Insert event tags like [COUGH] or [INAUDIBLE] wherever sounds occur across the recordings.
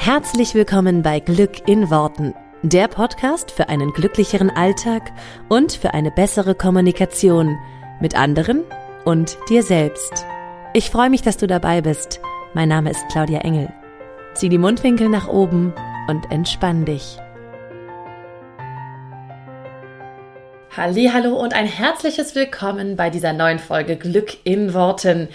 Herzlich willkommen bei Glück in Worten, der Podcast für einen glücklicheren Alltag und für eine bessere Kommunikation mit anderen und dir selbst. Ich freue mich, dass du dabei bist. Mein Name ist Claudia Engel. Zieh die Mundwinkel nach oben und entspann dich. Hallo und ein herzliches Willkommen bei dieser neuen Folge Glück in Worten.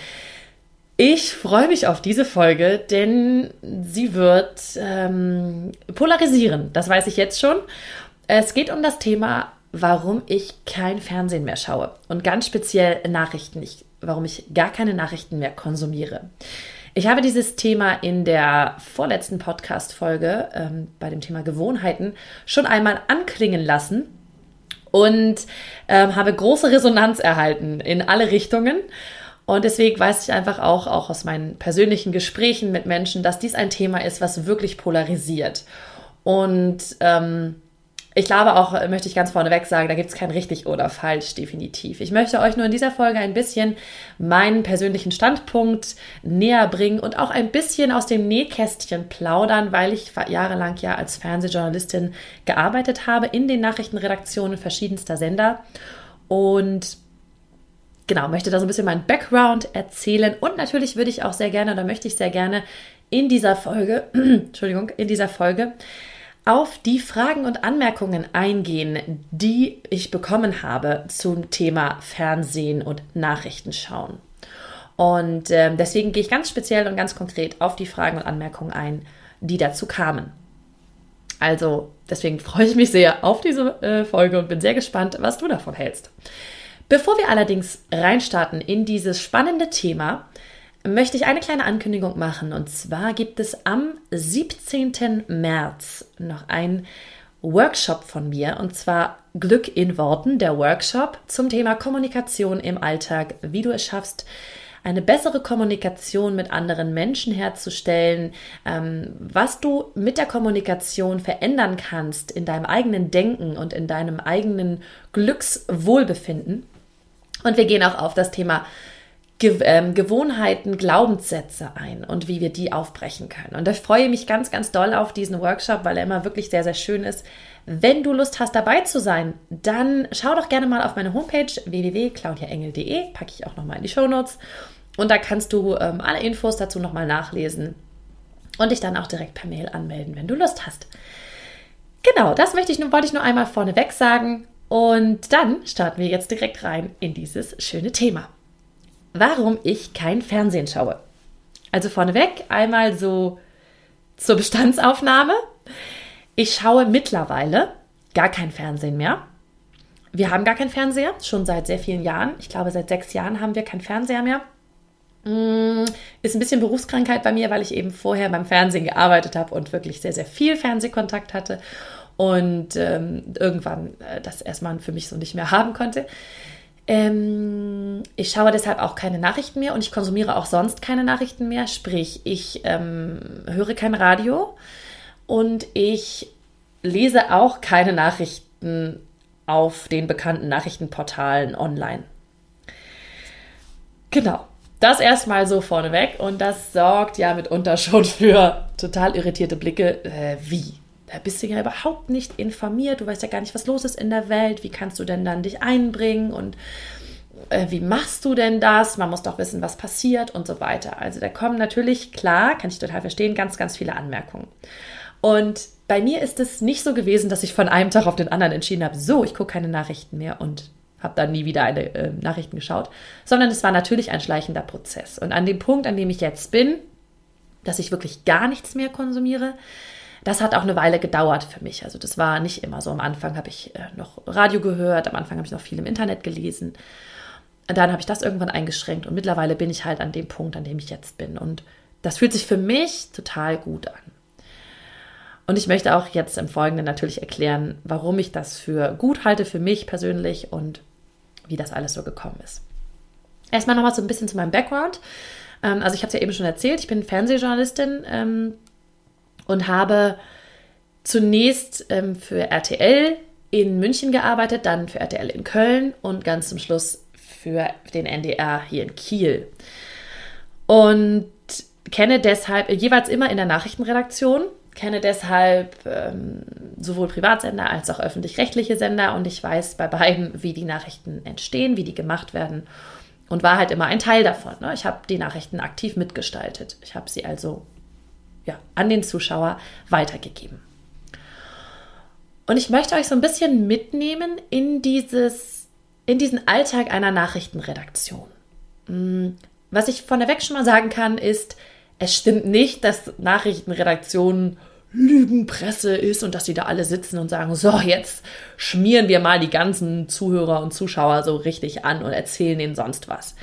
Ich freue mich auf diese Folge, denn sie wird ähm, polarisieren. Das weiß ich jetzt schon. Es geht um das Thema, warum ich kein Fernsehen mehr schaue und ganz speziell Nachrichten, ich, warum ich gar keine Nachrichten mehr konsumiere. Ich habe dieses Thema in der vorletzten Podcast-Folge ähm, bei dem Thema Gewohnheiten schon einmal anklingen lassen und ähm, habe große Resonanz erhalten in alle Richtungen. Und deswegen weiß ich einfach auch, auch aus meinen persönlichen Gesprächen mit Menschen, dass dies ein Thema ist, was wirklich polarisiert. Und ähm, ich glaube auch, möchte ich ganz vorneweg sagen, da gibt es kein richtig oder falsch, definitiv. Ich möchte euch nur in dieser Folge ein bisschen meinen persönlichen Standpunkt näher bringen und auch ein bisschen aus dem Nähkästchen plaudern, weil ich jahrelang ja als Fernsehjournalistin gearbeitet habe in den Nachrichtenredaktionen verschiedenster Sender. Und genau, möchte da so ein bisschen meinen Background erzählen und natürlich würde ich auch sehr gerne oder möchte ich sehr gerne in dieser Folge, [CLEARS THROAT] Entschuldigung, in dieser Folge auf die Fragen und Anmerkungen eingehen, die ich bekommen habe zum Thema Fernsehen und Nachrichtenschauen. Und äh, deswegen gehe ich ganz speziell und ganz konkret auf die Fragen und Anmerkungen ein, die dazu kamen. Also deswegen freue ich mich sehr auf diese äh, Folge und bin sehr gespannt, was du davon hältst. Bevor wir allerdings reinstarten in dieses spannende Thema, möchte ich eine kleine Ankündigung machen. Und zwar gibt es am 17. März noch ein Workshop von mir. Und zwar Glück in Worten, der Workshop zum Thema Kommunikation im Alltag, wie du es schaffst, eine bessere Kommunikation mit anderen Menschen herzustellen, ähm, was du mit der Kommunikation verändern kannst in deinem eigenen Denken und in deinem eigenen Glückswohlbefinden. Und wir gehen auch auf das Thema ähm, Gewohnheiten, Glaubenssätze ein und wie wir die aufbrechen können. Und ich freue mich ganz, ganz doll auf diesen Workshop, weil er immer wirklich sehr, sehr schön ist. Wenn du Lust hast, dabei zu sein, dann schau doch gerne mal auf meine Homepage www.claudiaengel.de, packe ich auch nochmal in die Show Notes. Und da kannst du ähm, alle Infos dazu nochmal nachlesen und dich dann auch direkt per Mail anmelden, wenn du Lust hast. Genau, das möchte ich nur, wollte ich nur einmal vorneweg sagen. Und dann starten wir jetzt direkt rein in dieses schöne Thema. Warum ich kein Fernsehen schaue. Also vorneweg einmal so zur Bestandsaufnahme. Ich schaue mittlerweile gar kein Fernsehen mehr. Wir haben gar keinen Fernseher, schon seit sehr vielen Jahren. Ich glaube, seit sechs Jahren haben wir keinen Fernseher mehr. Mm, ist ein bisschen Berufskrankheit bei mir, weil ich eben vorher beim Fernsehen gearbeitet habe und wirklich sehr, sehr viel Fernsehkontakt hatte und ähm, irgendwann äh, das erstmal für mich so nicht mehr haben konnte. Ähm, ich schaue deshalb auch keine Nachrichten mehr und ich konsumiere auch sonst keine Nachrichten mehr. Sprich, ich ähm, höre kein Radio und ich lese auch keine Nachrichten auf den bekannten Nachrichtenportalen online. Genau. Das erstmal so vorneweg und das sorgt ja mitunter schon für total irritierte Blicke. Äh, wie? Da bist du ja überhaupt nicht informiert, du weißt ja gar nicht, was los ist in der Welt, wie kannst du denn dann dich einbringen und äh, wie machst du denn das? Man muss doch wissen, was passiert und so weiter. Also da kommen natürlich, klar, kann ich total verstehen, ganz, ganz viele Anmerkungen. Und bei mir ist es nicht so gewesen, dass ich von einem Tag auf den anderen entschieden habe, so, ich gucke keine Nachrichten mehr und habe dann nie wieder eine äh, Nachrichten geschaut, sondern es war natürlich ein schleichender Prozess. Und an dem Punkt, an dem ich jetzt bin, dass ich wirklich gar nichts mehr konsumiere, das hat auch eine Weile gedauert für mich. Also das war nicht immer so. Am Anfang habe ich äh, noch Radio gehört, am Anfang habe ich noch viel im Internet gelesen. Dann habe ich das irgendwann eingeschränkt und mittlerweile bin ich halt an dem Punkt, an dem ich jetzt bin. Und das fühlt sich für mich total gut an. Und ich möchte auch jetzt im Folgenden natürlich erklären, warum ich das für gut halte für mich persönlich und wie das alles so gekommen ist. Erstmal nochmal so ein bisschen zu meinem Background. Ähm, also ich habe es ja eben schon erzählt, ich bin Fernsehjournalistin ähm, und habe zunächst ähm, für RTL in München gearbeitet, dann für RTL in Köln und ganz zum Schluss für den NDR hier in Kiel. Und kenne deshalb jeweils immer in der Nachrichtenredaktion, kenne deshalb ähm, sowohl Privatsender als auch öffentlich-rechtliche Sender und ich weiß bei beiden, wie die Nachrichten entstehen, wie die gemacht werden und war halt immer ein Teil davon. Ne? Ich habe die Nachrichten aktiv mitgestaltet. Ich habe sie also ja, an den Zuschauer weitergegeben. Und ich möchte euch so ein bisschen mitnehmen in, dieses, in diesen Alltag einer Nachrichtenredaktion. Hm, was ich vorneweg schon mal sagen kann, ist, es stimmt nicht, dass Nachrichtenredaktionen Lügenpresse ist und dass sie da alle sitzen und sagen, so, jetzt schmieren wir mal die ganzen Zuhörer und Zuschauer so richtig an und erzählen ihnen sonst was.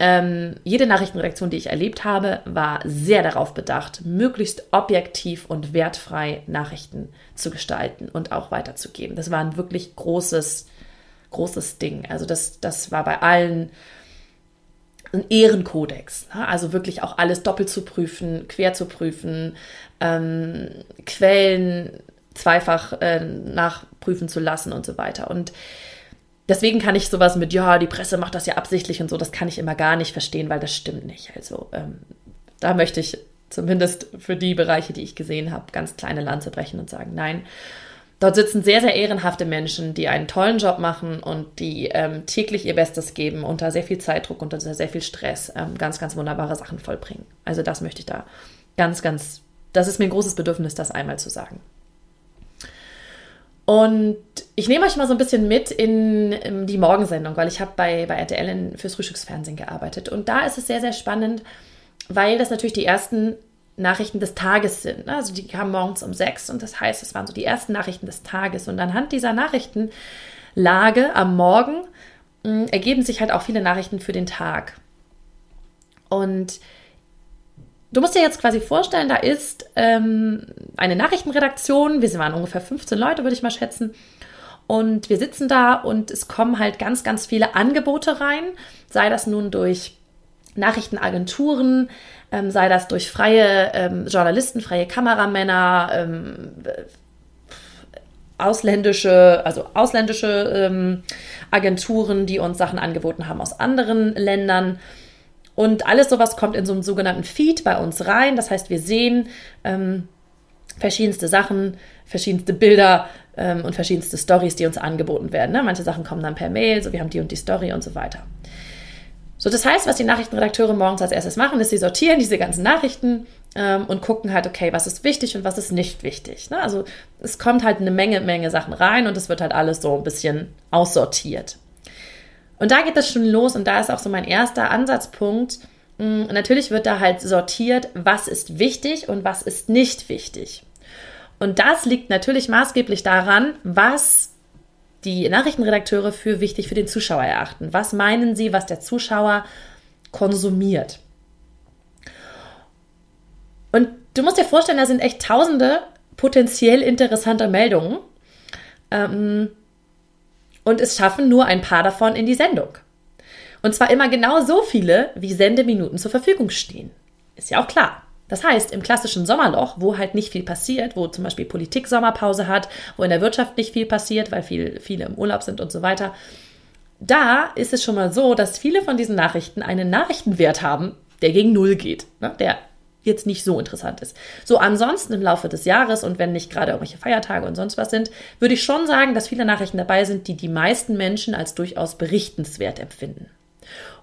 Ähm, jede Nachrichtenredaktion, die ich erlebt habe, war sehr darauf bedacht, möglichst objektiv und wertfrei Nachrichten zu gestalten und auch weiterzugeben. Das war ein wirklich großes, großes Ding. Also das, das war bei allen ein Ehrenkodex. Ne? Also wirklich auch alles doppelt zu prüfen, quer zu prüfen, ähm, Quellen zweifach äh, nachprüfen zu lassen und so weiter. Und deswegen kann ich sowas mit, ja, die Presse macht das ja absichtlich und so, das kann ich immer gar nicht verstehen, weil das stimmt nicht. Also ähm, da möchte ich zumindest für die Bereiche, die ich gesehen habe, ganz kleine Lanze brechen und sagen, nein, Dort sitzen sehr, sehr ehrenhafte Menschen, die einen tollen Job machen und die ähm, täglich ihr Bestes geben, unter sehr viel Zeitdruck, unter sehr viel Stress, ähm, ganz, ganz wunderbare Sachen vollbringen. Also das möchte ich da ganz, ganz, das ist mir ein großes Bedürfnis, das einmal zu sagen. Und ich nehme euch mal so ein bisschen mit in, die Morgensendung, weil ich habe bei, bei RTL in, fürs Frühstücksfernsehen gearbeitet. Und da ist es sehr, sehr spannend, weil das natürlich die ersten Nachrichten des Tages sind. Ne? Also die kamen morgens um sechs und das heißt, es waren so die ersten Nachrichten des Tages. Und anhand dieser Nachrichtenlage am Morgen mh, hm, ergeben sich halt auch viele Nachrichten für den Tag. Und du musst dir jetzt quasi vorstellen, da ist ähm, eine Nachrichtenredaktion, wir waren ungefähr 15 Leute, würde ich mal schätzen. Und wir sitzen da und es kommen halt ganz, ganz viele Angebote rein, sei das nun durch Nachrichtenagenturen, ähm, sei das durch freie ähm, Journalisten, freie Kameramänner, ähm, ausländische, also ausländische ähm, Agenturen, die uns Sachen angeboten haben aus anderen Ländern. Und alles sowas kommt in so einem sogenannten Feed bei uns rein. Das heißt, wir sehen ähm, verschiedenste Sachen, verschiedenste Bilder ähm, und verschiedenste Stories, die uns angeboten werden. Ne? Manche Sachen kommen dann per Mail, so wir haben die und die Story und so weiter. So, das heißt, was die Nachrichtenredakteure morgens als erstes machen, ist, sie sortieren diese ganzen Nachrichten ähm, und gucken halt, okay, was ist wichtig und was ist nicht wichtig. Ne? Also es kommt halt eine Menge, Menge Sachen rein und es wird halt alles so ein bisschen aussortiert. Und da geht das schon los und da ist auch so mein erster Ansatzpunkt. Hm, natürlich wird da halt sortiert, was ist wichtig und was ist nicht wichtig. Und das liegt natürlich maßgeblich daran, was die Nachrichtenredakteure für wichtig für den Zuschauer erachten. Was meinen sie, was der Zuschauer konsumiert? Und du musst dir vorstellen, da sind echt tausende potenziell interessante Meldungen. Ähm, und es schaffen nur ein paar davon in die Sendung. Und zwar immer genau so viele, wie Sendeminuten zur Verfügung stehen. Ist ja auch klar. Das heißt, im klassischen Sommerloch, wo halt nicht viel passiert, wo zum Beispiel Politik Sommerpause hat, wo in der Wirtschaft nicht viel passiert, weil viel, viele im Urlaub sind und so weiter, da ist es schon mal so, dass viele von diesen Nachrichten einen Nachrichtenwert haben, der gegen Null geht, ne? der jetzt nicht so interessant ist. So ansonsten im Laufe des Jahres und wenn nicht gerade irgendwelche Feiertage und sonst was sind, würde ich schon sagen, dass viele Nachrichten dabei sind, die die meisten Menschen als durchaus berichtenswert empfinden.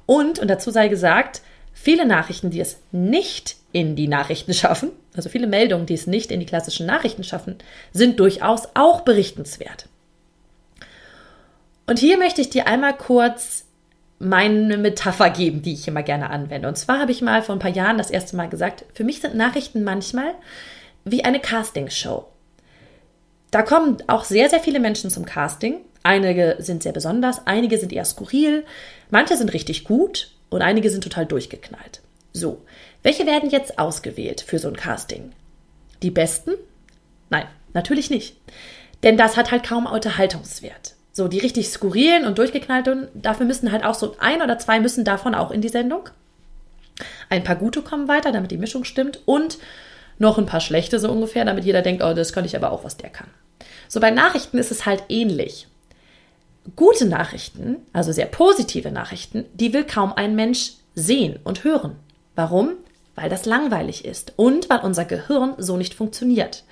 Und, und dazu sei gesagt, viele Nachrichten, die es nicht in die Nachrichten [LAUGHS] schaffen, also viele Meldungen, die es nicht in die klassischen Nachrichten schaffen, sind durchaus auch berichtenswert. Und hier möchte ich dir einmal kurz meine Metapher geben, die ich immer gerne anwende. Und zwar habe ich mal vor ein paar Jahren das erste Mal gesagt, für mich sind Nachrichten manchmal wie eine Castingshow. Da kommen auch sehr, sehr viele Menschen zum Casting. Einige sind sehr besonders, einige sind eher skurril, manche sind richtig gut und einige sind total durchgeknallt. So, welche werden jetzt ausgewählt für so ein Casting? Die besten? Nein, natürlich nicht. Denn das hat halt kaum Unterhaltungswert. So, die richtig skurrilen und durchgeknallten, dafür müssen halt auch so ein oder zwei müssen davon auch in die Sendung. Ein paar gute kommen weiter, damit die Mischung stimmt. Und noch ein paar schlechte so ungefähr, damit jeder denkt, oh, das könnte ich aber auch, was der kann. So bei Nachrichten ist es halt ähnlich. Gute Nachrichten, also sehr positive Nachrichten, die will kaum ein Mensch sehen und hören. Warum? weil das langweilig ist und weil unser Gehirn so nicht funktioniert.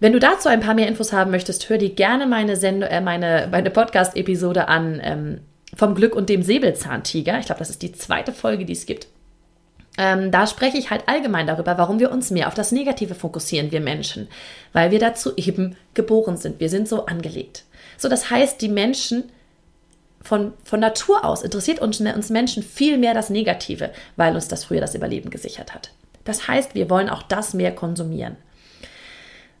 Wenn du dazu ein paar mehr Infos haben möchtest, hör dir gerne meine, äh, meine, meine Podcast-Episode an ähm, vom Glück und dem Säbelzahntiger. Ich glaube, das ist die zweite Folge, die es gibt. Ähm, da spreche ich halt allgemein darüber, warum wir uns mehr auf das Negative fokussieren, wir Menschen. Weil wir dazu eben geboren sind. Wir sind so angelegt. So, das heißt, die Menschen von, von Natur aus interessiert uns, uns Menschen viel mehr das Negative, weil uns das früher das Überleben gesichert hat. Das heißt, wir wollen auch das mehr konsumieren.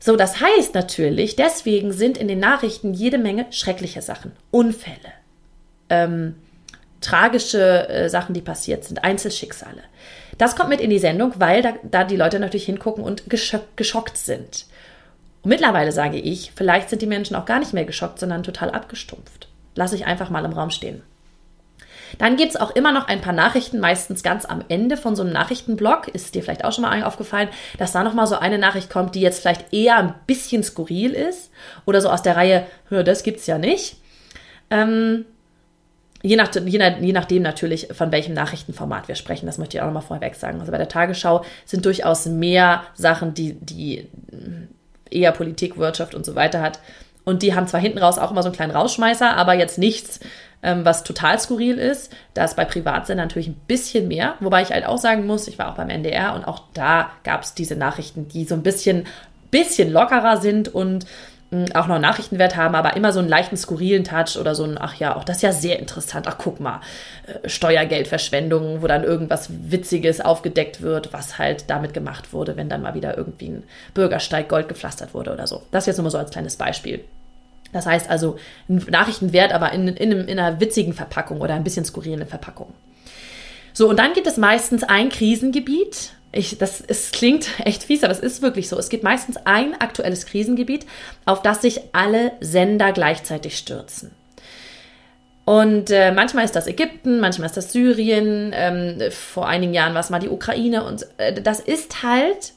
So, das heißt natürlich, deswegen sind in den Nachrichten jede Menge schreckliche Sachen, Unfälle, ähm, tragische äh, Sachen, die passiert sind, Einzelschicksale. Das kommt mit in die Sendung, weil da, da die Leute natürlich hingucken und geschock, geschockt sind. Und mittlerweile sage ich, vielleicht sind die Menschen auch gar nicht mehr geschockt, sondern total abgestumpft. Lass ich einfach mal im Raum stehen. Dann gibt es auch immer noch ein paar Nachrichten, meistens ganz am Ende von so einem Nachrichtenblock. Ist dir vielleicht auch schon mal aufgefallen, dass da nochmal so eine Nachricht kommt, die jetzt vielleicht eher ein bisschen skurril ist oder so aus der Reihe, das gibt's ja nicht. Ähm, Je, nach, je, je, nachdem natürlich, von welchem Nachrichtenformat wir sprechen, das möchte ich auch nochmal vorweg sagen. Also bei der Tagesschau sind durchaus mehr Sachen, die, die eher Politik, Wirtschaft und so weiter hat. Und die haben zwar hinten raus auch immer so einen kleinen Rausschmeißer, aber jetzt nichts, ähm, was total skurril ist. Da ist bei Privatsendern natürlich ein bisschen mehr. Wobei ich halt auch sagen muss, ich war auch beim NDR und auch da gab es diese Nachrichten, die so ein bisschen, bisschen lockerer sind und mh, hm, auch noch Nachrichtenwert haben, aber immer so einen leichten skurrilen Touch oder so ein, ach ja, auch das ist ja sehr interessant. Ach guck mal, äh, Steuergeldverschwendung, wo dann irgendwas Witziges aufgedeckt wird, was halt damit gemacht wurde, wenn dann mal wieder irgendwie ein Bürgersteig Gold gepflastert wurde oder so. Das jetzt nur mal so als kleines Beispiel. Das heißt also Nachrichtenwert, aber in, in, in einer witzigen Verpackung oder ein bisschen skurrilen Verpackung. So, und dann gibt es meistens ein Krisengebiet. Ich, das es klingt [LAUGHS] echt fies, aber es ist wirklich so. Es gibt meistens ein aktuelles Krisengebiet, auf das sich alle Sender gleichzeitig stürzen. Und äh, manchmal ist das Ägypten, manchmal ist das Syrien, ähm, vor einigen Jahren war es mal die Ukraine. Und äh, das ist halt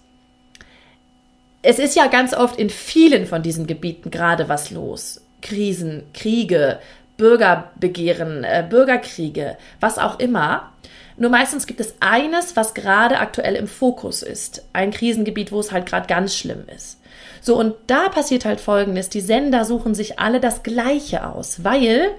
es ist ja ganz oft in vielen von diesen Gebieten gerade was los. Krisen, Kriege, Bürgerbegehren, äh, Bürgerkriege, was auch immer. Nur meistens gibt es eines, was gerade aktuell im Fokus ist. Ein Krisengebiet, wo es halt gerade ganz schlimm ist. So, und da passiert halt Folgendes. Die Sender suchen sich alle das Gleiche aus, weil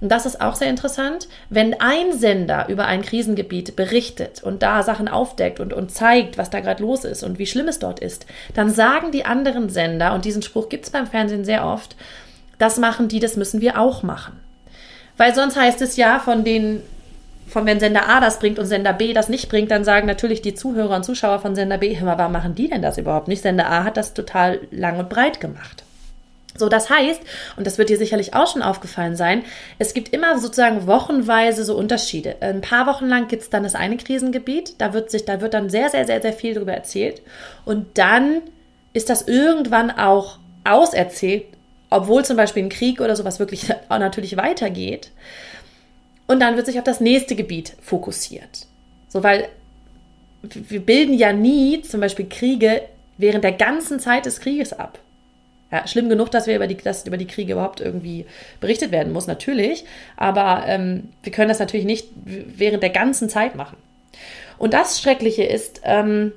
und das ist auch sehr interessant, wenn ein Sender über ein Krisengebiet berichtet und da Sachen aufdeckt und, und zeigt, was da gerade los ist und wie schlimm es dort ist, dann sagen die anderen Sender, und diesen Spruch gibt es beim Fernsehen sehr oft, das machen die, das müssen wir auch machen. Weil sonst heißt es ja von den von wenn Sender A das bringt und Sender B das nicht bringt, dann sagen natürlich die Zuhörer und Zuschauer von Sender B, hör mal, warum machen die denn das überhaupt nicht? Sender A hat das total lang und breit gemacht. So, das heißt, und das wird dir sicherlich auch schon aufgefallen sein, es gibt immer sozusagen wochenweise so Unterschiede. Ein paar Wochen lang gibt es dann das eine Krisengebiet, da wird sich, da wird dann sehr, sehr, sehr, sehr viel darüber erzählt. Und dann ist das irgendwann auch auserzählt, obwohl zum Beispiel ein Krieg oder sowas wirklich [LAUGHS] auch natürlich weitergeht. Und dann wird sich auf das nächste Gebiet fokussiert. So, weil wir bilden ja nie zum Beispiel Kriege während der ganzen Zeit des Krieges ab. Ja, schlimm genug, dass wir über die, dass über die Kriege überhaupt irgendwie berichtet werden muss, natürlich. Aber ähm, wir können das natürlich nicht während der ganzen Zeit machen. Und das Schreckliche ist, ähm,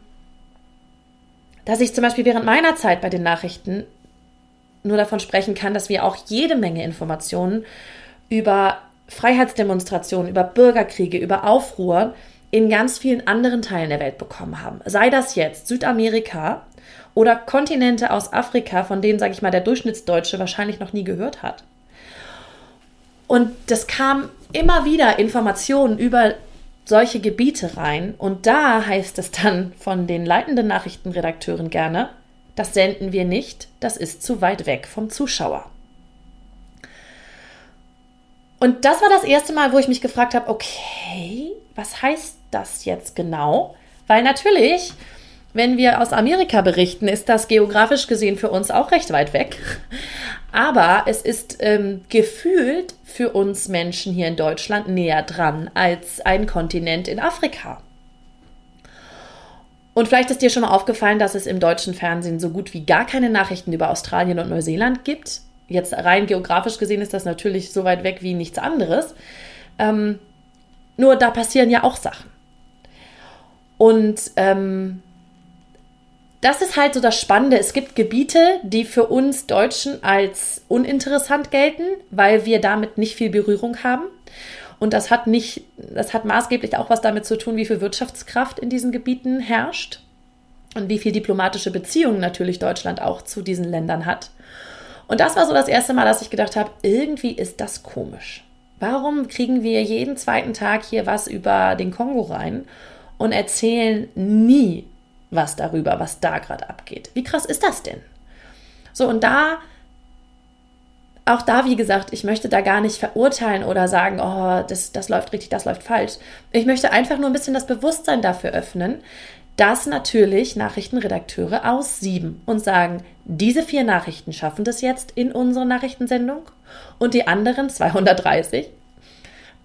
dass ich zum Beispiel während meiner Zeit bei den Nachrichten nur davon sprechen kann, dass wir auch jede Menge Informationen über Freiheitsdemonstrationen, über Bürgerkriege, über Aufruhr in ganz vielen anderen Teilen der Welt bekommen haben. Sei das jetzt Südamerika, oder Kontinente aus Afrika, von denen, sage ich mal, der Durchschnittsdeutsche wahrscheinlich noch nie gehört hat. Und das kam immer wieder Informationen über solche Gebiete rein. Und da heißt es dann von den leitenden Nachrichtenredakteuren gerne, das senden wir nicht, das ist zu weit weg vom Zuschauer. Und das war das erste Mal, wo ich mich gefragt habe, okay, was heißt das jetzt genau? Weil natürlich wenn wir aus Amerika berichten, ist das geografisch gesehen für uns auch recht weit weg. Aber es ist ähm, gefühlt für uns Menschen hier in Deutschland näher dran als ein Kontinent in Afrika. Und vielleicht ist dir schon mal aufgefallen, dass es im deutschen Fernsehen so gut wie gar keine Nachrichten über Australien und Neuseeland gibt. Jetzt rein geografisch gesehen ist das natürlich so weit weg wie nichts anderes. Ähm, nur da passieren ja auch Sachen. Und ähm, das ist halt so das Spannende. Es gibt Gebiete, die für uns Deutschen als uninteressant gelten, weil wir damit nicht viel Berührung haben. Und das hat nicht, das hat maßgeblich auch was damit zu tun, wie viel Wirtschaftskraft in diesen Gebieten herrscht und wie viel diplomatische Beziehungen natürlich Deutschland auch zu diesen Ländern hat. Und das war so das erste Mal, dass ich gedacht habe, irgendwie ist das komisch. Warum kriegen wir jeden zweiten Tag hier was über den Kongo rein und erzählen nie was darüber, was da gerade abgeht? Wie krass ist das denn? So, und da, auch da, wie gesagt, ich möchte da gar nicht verurteilen oder sagen, oh, das, das läuft richtig, das läuft falsch. Ich möchte einfach nur ein bisschen das Bewusstsein dafür öffnen, dass natürlich Nachrichtenredakteure aussieben und sagen, diese vier Nachrichten schaffen das jetzt in unsere Nachrichtensendung und die anderen 230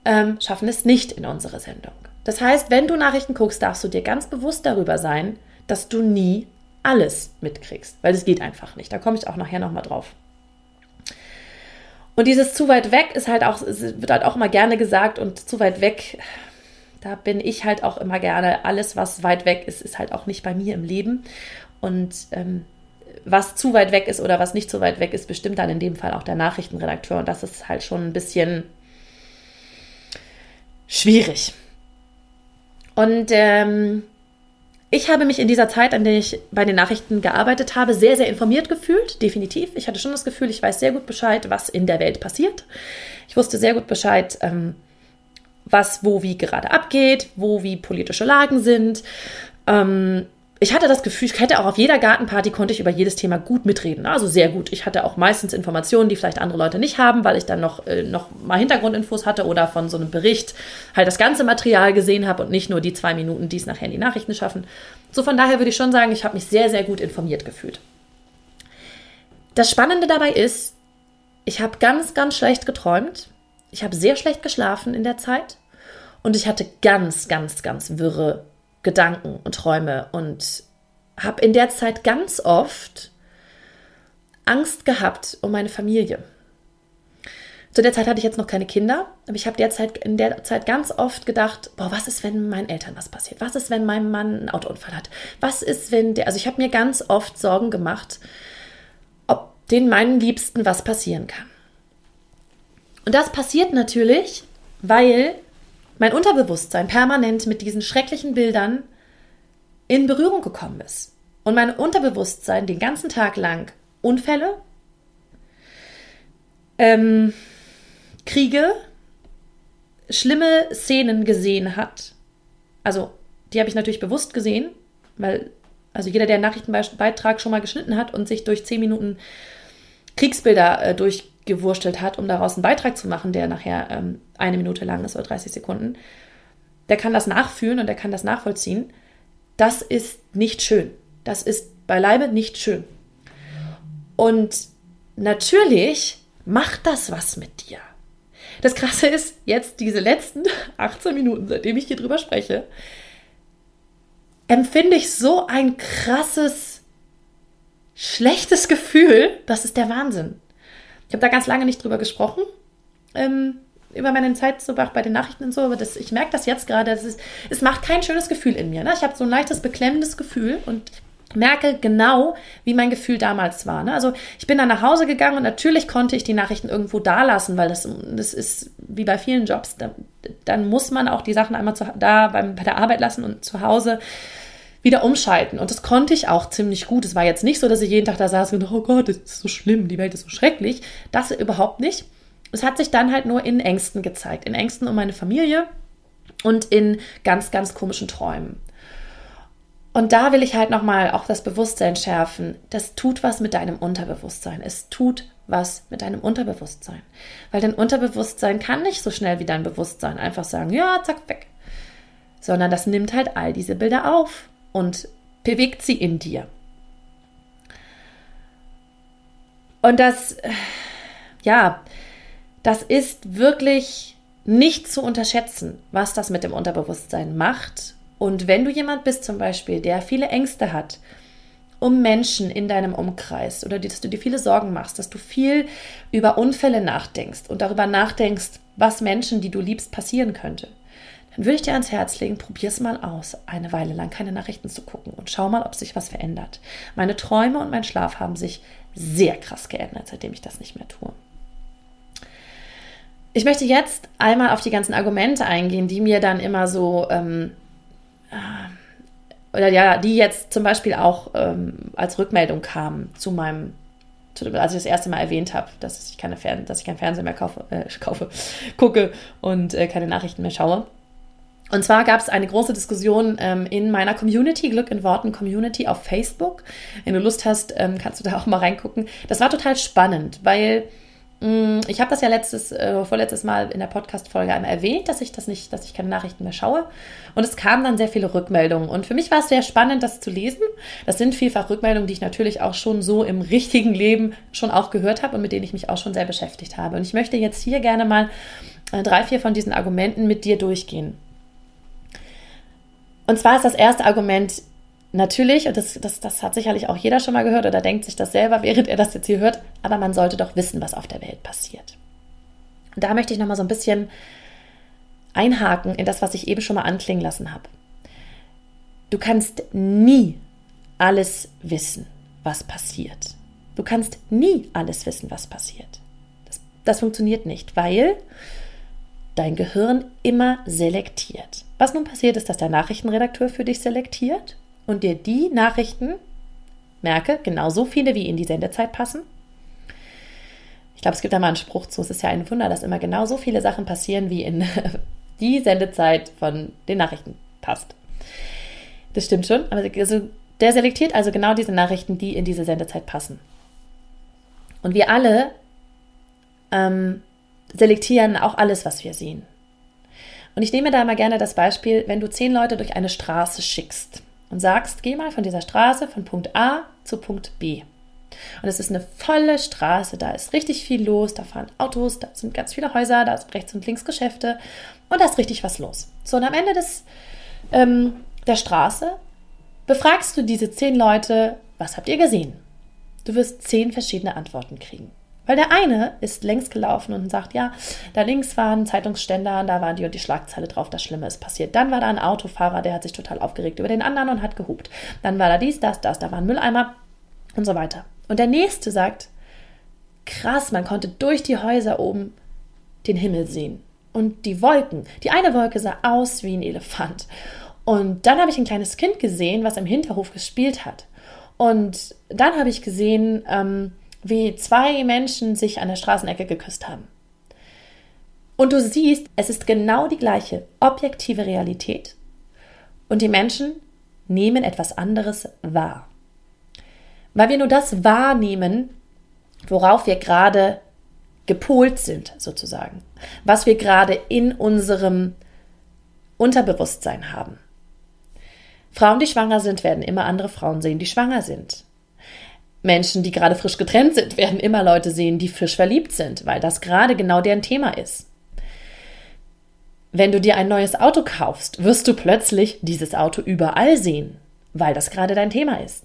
ähm, schaffen es nicht in unsere Sendung. Das heißt, wenn du Nachrichten guckst, darfst du dir ganz bewusst darüber sein, dass du nie alles mitkriegst, weil das geht einfach nicht. Da komme ich auch nachher nochmal drauf. Und dieses zu weit weg ist halt auch, wird halt auch immer gerne gesagt und zu weit weg da bin ich halt auch immer gerne, alles, was weit weg ist, ist halt auch nicht bei mir im Leben. Und ähm, was zu weit weg ist oder was nicht zu weit weg ist, bestimmt dann in dem Fall auch der Nachrichtenredakteur. Und das ist halt schon ein bisschen schwierig. Und ähm, ich habe mich in dieser Zeit, an der ich bei den Nachrichten gearbeitet habe, sehr, sehr informiert gefühlt, definitiv. Ich hatte schon das Gefühl, ich weiß sehr gut Bescheid, was in der Welt passiert. Ich wusste sehr gut Bescheid, ähm, was wo wie gerade abgeht, wo wie politische Lagen sind. Ähm, ich hatte das Gefühl, ich hätte auch auf jeder Gartenparty konnte ich über jedes Thema gut mitreden. Also sehr gut. Ich hatte auch meistens Informationen, die vielleicht andere Leute nicht haben, weil ich dann noch, äh, noch mal Hintergrundinfos hatte oder von so einem Bericht halt das ganze Material gesehen habe und nicht nur die zwei Minuten, die es nachher in die Nachrichten schaffen. So von daher würde ich schon sagen, ich habe mich sehr, sehr gut informiert gefühlt. Das Spannende dabei ist, ich habe ganz, ganz schlecht geträumt. Ich habe sehr schlecht geschlafen in der Zeit und ich hatte ganz, ganz, ganz wirre Gedanken und Träume und habe in der Zeit ganz oft Angst gehabt um meine Familie. Zu der Zeit hatte ich jetzt noch keine Kinder, aber ich habe in der Zeit ganz oft gedacht, boah, was ist, wenn meinen Eltern was passiert? Was ist, wenn mein Mann einen Autounfall hat? Was ist, wenn der, also ich habe mir ganz oft Sorgen gemacht, ob den meinen Liebsten was passieren kann. Und das passiert natürlich, weil mein Unterbewusstsein permanent mit diesen schrecklichen Bildern in Berührung gekommen ist. Und mein Unterbewusstsein den ganzen Tag lang Unfälle, ähm, Kriege, schlimme Szenen gesehen hat. Also, die habe ich natürlich bewusst gesehen, weil, also jeder, der einen Nachrichtenbeitrag schon mal geschnitten hat und sich durch zehn Minuten Kriegsbilder äh, durch gewurstelt hat, um daraus einen Beitrag zu machen, der nachher ähm, eine Minute lang ist oder 30 Sekunden, der kann das nachfühlen und der kann das nachvollziehen. Das ist nicht schön. Das ist beileibe nicht schön. Und natürlich macht das was mit dir. Das Krasse ist, jetzt diese letzten [LAUGHS] 18 Minuten, seitdem ich hier drüber spreche, empfinde ich so ein krasses, schlechtes Gefühl. Das ist der Wahnsinn. Habe da ganz lange nicht drüber gesprochen, ähm, über meine Zeit so bei den Nachrichten und so, aber das, ich merke das jetzt gerade, es macht kein schönes Gefühl in mir. Ne? Ich habe so ein leichtes, beklemmendes Gefühl und merke genau, wie mein Gefühl damals war. Ne? Also ich bin dann nach Hause gegangen und natürlich konnte ich die Nachrichten irgendwo da lassen, weil das, das ist wie bei vielen Jobs, da, dann muss man auch die Sachen einmal zu, da beim, bei der Arbeit lassen und zu Hause wieder umschalten. Und das konnte ich auch ziemlich gut. Es war jetzt nicht so, dass ich jeden Tag da saß und oh Gott, das ist so schlimm, die Welt ist so schrecklich. Das überhaupt nicht. Es hat sich dann halt nur in Ängsten gezeigt. In Ängsten um meine Familie und in ganz, ganz komischen Träumen. Und da will ich halt nochmal auch das Bewusstsein schärfen. Das tut was mit deinem Unterbewusstsein. Es tut was mit deinem Unterbewusstsein. Weil dein Unterbewusstsein kann nicht so schnell wie dein Bewusstsein einfach sagen, ja, zack, weg. Sondern das nimmt halt all diese Bilder auf und bewegt sie in dir. Und das, ja, das ist wirklich nicht zu unterschätzen, was das mit dem Unterbewusstsein macht. Und wenn du jemand bist zum Beispiel, der viele Ängste hat um Menschen in deinem Umkreis oder dass du dir viele Sorgen machst, dass du viel über Unfälle nachdenkst und darüber nachdenkst, was Menschen, die du liebst, passieren könnte, dann würde ich dir ans Herz legen, probier es mal aus, eine Weile lang keine Nachrichten zu gucken und schau mal, ob sich was verändert. Meine Träume und mein Schlaf haben sich sehr krass geändert, seitdem ich das nicht mehr tue. Ich möchte jetzt einmal auf die ganzen Argumente eingehen, die mir dann immer so, ähm, äh, oder ja, die jetzt zum Beispiel auch ähm, als Rückmeldung kamen zu meinem als ich das erste Mal erwähnt habe, dass ich, keine Fern dass ich kein Fernsehen mehr kaufe, äh, [LAUGHS] kaufe gucke und äh, keine Nachrichten mehr schaue. Und zwar gab es eine große Diskussion ähm, in meiner Community, Glück in Worten Community auf Facebook. Wenn du Lust hast, ähm, kannst du da [LAUGHS] auch mal reingucken. Das war total spannend, weil Mm, ich habe das ja letztes, äh, vorletztes Mal in der Podcast-Folge einmal erwähnt, dass ich das nicht, dass ich keine Nachrichten mehr schaue. Und es kamen dann sehr viele Rückmeldungen. Und für mich war es sehr spannend, das zu lesen. Das sind vielfach Rückmeldungen, die ich natürlich auch schon so im [LAUGHS] richtigen Leben schon auch gehört habe und mit denen ich mich auch schon sehr beschäftigt habe. Und ich möchte jetzt hier gerne mal äh, drei, vier von diesen Argumenten mit dir durchgehen. Und zwar ist das erste Argument, Natürlich, und das, das, das hat sicherlich auch jeder schon mal gehört oder denkt sich das selber, während er das jetzt hier hört, aber man sollte doch wissen, was auf der Welt passiert. Und da möchte ich nochmal so ein bisschen einhaken in das, was ich eben schon mal anklingen lassen habe. Du kannst nie alles wissen, was passiert. Du kannst nie alles wissen, was passiert. Das, das funktioniert nicht, weil dein Gehirn immer selektiert. Was nun passiert ist, dass der Nachrichtenredakteur für dich selektiert und dir die Nachrichten, merke, genauso viele wie in die Sendezeit passen. Ich glaube, es gibt da mal einen Spruch zu, es ist ja ein Wunder, dass immer genau so viele Sachen passieren, wie in [LAUGHS] die Sendezeit von den Nachrichten passt. Das stimmt schon, aber also der selektiert also genau diese Nachrichten, die in diese Sendezeit passen. Und wir alle ähm, selektieren auch alles, was wir sehen. Und ich nehme da mal gerne das Beispiel, wenn du zehn Leute durch eine Straße schickst und sagst, geh mal von dieser Straße von Punkt A zu Punkt B. Und es ist eine volle Straße, da ist richtig viel los, da fahren Autos, da sind ganz viele Häuser, da sind rechts und links Geschäfte und da ist richtig was los. So, und am Ende des, ähm, der Straße befragst du diese zehn Leute, was habt ihr gesehen? Du wirst zehn verschiedene Antworten kriegen. Weil der eine ist längst gelaufen und sagt, ja, da links war ein Zeitungsständer, da war die und die Schlagzeile drauf, das Schlimme ist passiert. Dann war da ein Autofahrer, der hat sich total aufgeregt über den anderen und hat gehupt. Dann war da dies, das, das, da war ein Mülleimer und so weiter. Und der nächste sagt, krass, man konnte durch die Häuser oben den Himmel sehen. Und die Wolken. Die eine Wolke sah aus wie ein Elefant. Und dann habe ich ein kleines Kind gesehen, was im Hinterhof gespielt hat. Und dann habe ich gesehen, ähm, wie zwei Menschen sich an der Straßenecke geküsst haben. Und du siehst, es ist genau die gleiche objektive Realität und die Menschen nehmen etwas anderes wahr. Weil wir nur das wahrnehmen, worauf wir gerade gepolt sind, sozusagen. Was wir gerade in unserem Unterbewusstsein haben. Frauen, die schwanger sind, werden immer andere Frauen sehen, die schwanger sind. Menschen, die gerade frisch getrennt sind, [LAUGHS] werden immer Leute sehen, die frisch verliebt sind, weil das gerade genau deren Thema ist. Wenn du dir ein neues Auto kaufst, wirst du plötzlich dieses Auto überall sehen, weil das gerade dein Thema ist.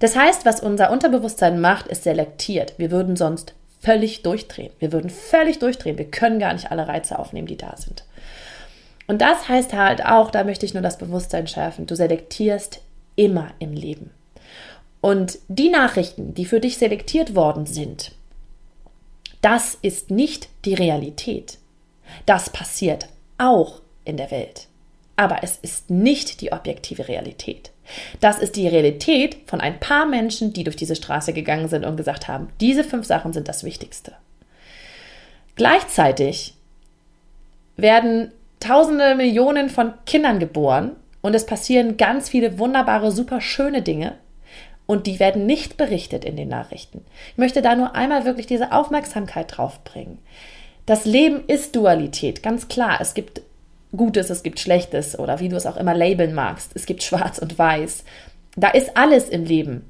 Das heißt, was unser Unterbewusstsein macht, ist selektiert. Wir würden sonst völlig durchdrehen. Wir würden völlig durchdrehen. Wir können gar nicht alle Reize aufnehmen, die da sind. Und das heißt halt auch, da möchte ich nur das Bewusstsein schärfen, du selektierst immer im Leben. Und die Nachrichten, die für dich selektiert worden sind, das ist nicht die Realität. Das passiert auch in der Welt. Aber es ist nicht die objektive Realität. Das ist die Realität von ein paar Menschen, die durch diese Straße gegangen sind und gesagt haben, diese fünf Sachen sind das Wichtigste. Gleichzeitig werden Tausende, Millionen von Kindern geboren und es passieren ganz viele wunderbare, super schöne Dinge, und die werden nicht berichtet in den Nachrichten. Ich möchte da nur einmal wirklich diese Aufmerksamkeit drauf bringen. Das Leben ist Dualität, ganz klar. Es gibt Gutes, es gibt Schlechtes oder wie du es auch immer labeln magst. Es gibt Schwarz und Weiß. Da ist alles im Leben.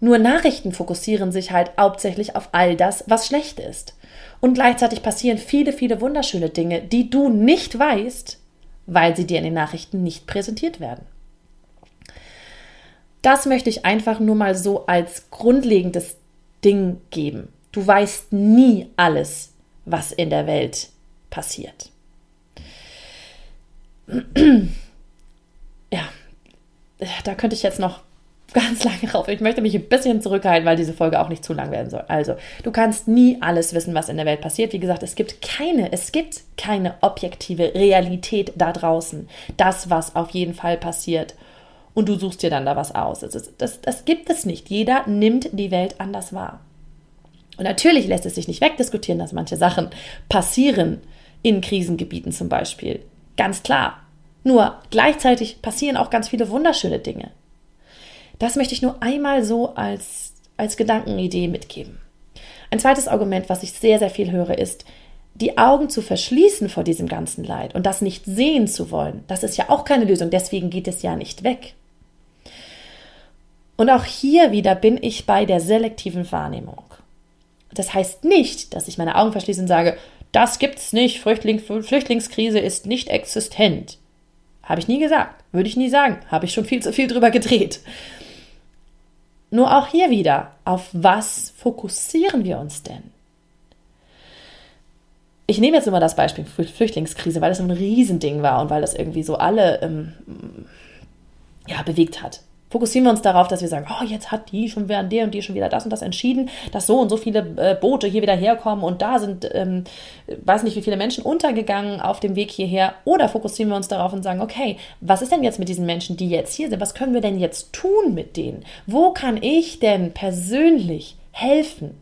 Nur Nachrichten fokussieren sich halt hauptsächlich auf all das, was schlecht ist. Und gleichzeitig passieren viele, viele wunderschöne Dinge, die du nicht weißt, weil sie dir in den Nachrichten nicht präsentiert werden. Das möchte ich einfach nur mal so als grundlegendes Ding geben. Du weißt nie alles, was in der Welt passiert. [CLEARS THROAT] ja, da könnte ich jetzt noch ganz [LAUGHS] lange rauf. Ich möchte mich ein bisschen zurückhalten, weil diese Folge auch nicht zu lang werden soll. Also, du kannst nie alles wissen, was in der Welt passiert. Wie gesagt, es gibt keine, es gibt keine objektive Realität da draußen. Das, was auf jeden Fall passiert. Und du suchst dir dann da was aus. Das, das, das gibt es nicht. Jeder nimmt die Welt anders wahr. Und natürlich lässt es sich nicht wegdiskutieren, dass manche Sachen passieren in Krisengebieten zum Beispiel. Ganz klar. Nur gleichzeitig passieren auch ganz viele wunderschöne Dinge. Das möchte ich nur einmal so als, als Gedankenidee mitgeben. Ein zweites Argument, was ich sehr, sehr viel höre, ist, die Augen zu verschließen vor diesem ganzen Leid und das nicht sehen zu wollen. Das ist ja auch keine Lösung, deswegen geht es ja nicht weg. Und auch hier wieder bin ich bei der selektiven Wahrnehmung. Das heißt nicht, dass ich meine Augen verschließe und sage, das gibt's nicht, Flüchtling, Flüchtlingskrise ist nicht existent. Habe ich nie gesagt, würde ich nie sagen, habe ich schon viel zu viel drüber gedreht. Nur auch hier wieder, auf was fokussieren wir uns denn? Ich nehme jetzt immer das Beispiel Flüchtlingskrise, weil das ein Riesending war und weil das irgendwie so alle ähm, ja, bewegt hat fokussieren wir uns darauf, dass wir sagen, oh, jetzt hat die schon während der und die schon wieder das und das entschieden, dass so und so viele äh, Boote hier wieder herkommen und da sind, ähm, weiß nicht, wie viele Menschen untergegangen auf dem Weg hierher. Oder fokussieren wir uns darauf und sagen, okay, was ist denn jetzt mit diesen Menschen, die jetzt hier sind? Was können wir denn jetzt tun mit denen? Wo kann ich denn persönlich helfen?